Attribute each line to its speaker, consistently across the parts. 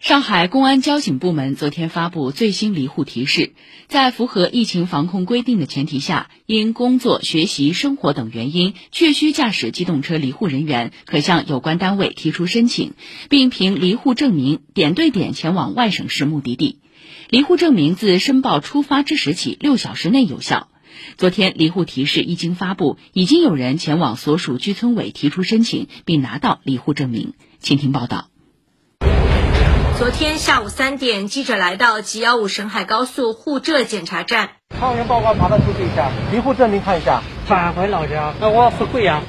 Speaker 1: 上海公安交警部门昨天发布最新离沪提示，在符合疫情防控规定的前提下，因工作、学习、生活等原因确需驾驶机动车离沪人员，可向有关单位提出申请，并凭离沪证明点对点前往外省市目的地。离沪证明自申报出发之时起六小时内有效。昨天离沪提示一经发布，已经有人前往所属居村委提出申请，并拿到离沪证明。请听报道。
Speaker 2: 昨天下午三点，记者来到 G 幺五沈海高速沪浙检查站。
Speaker 3: 抗原报告麻烦出示一下，离沪证明看一下。
Speaker 4: 返回老家，那我要回贵阳。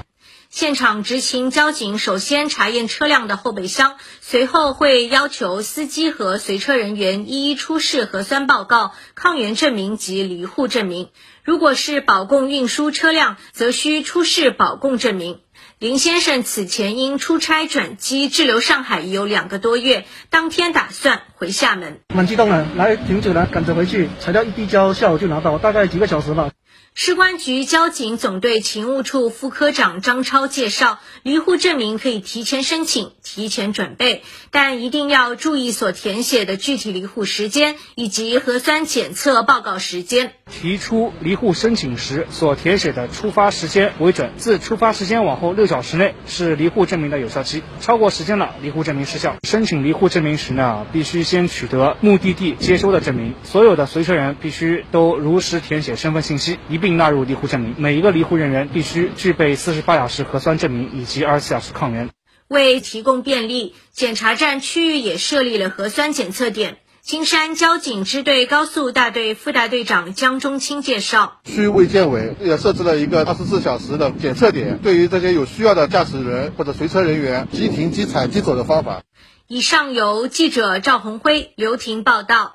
Speaker 2: 现场执勤交警首先查验车辆的后备箱，随后会要求司机和随车人员一一出示核酸报告、抗原证明及离沪证明。如果是保供运输车辆，则需出示保供证明。林先生此前因出差转机滞留上海已有两个多月，当天打算回厦门。
Speaker 3: 蛮激动的，来挺久了，赶着回去，材料一递交，下午就拿到，大概几个小时吧。
Speaker 2: 市公安局交警总队勤务处副科长张超介绍，离沪证明可以提前申请、提前准备，但一定要注意所填写的具体离沪时间以及核酸检测报告时间。
Speaker 5: 提出离沪申请时所填写的出发时间为准，自出发时间往后六小时内是离沪证明的有效期，超过时间了，离沪证明失效。申请离沪证明时呢，必须先取得目的地接收的证明，所有的随车人必须都如实填写身份信息，一并纳入离沪证明。每一个离沪人员必须具备四十八小时核酸证明以及二十四小时抗原。
Speaker 2: 为提供便利，检查站区域也设立了核酸检测点。金山交警支队高速大队副大队长江中清介绍，
Speaker 6: 区卫健委也设置了一个二十四小时的检测点，对于这些有需要的驾驶人或者随车人员，即停即采即走的方法。
Speaker 2: 以上由记者赵红辉、刘婷报道。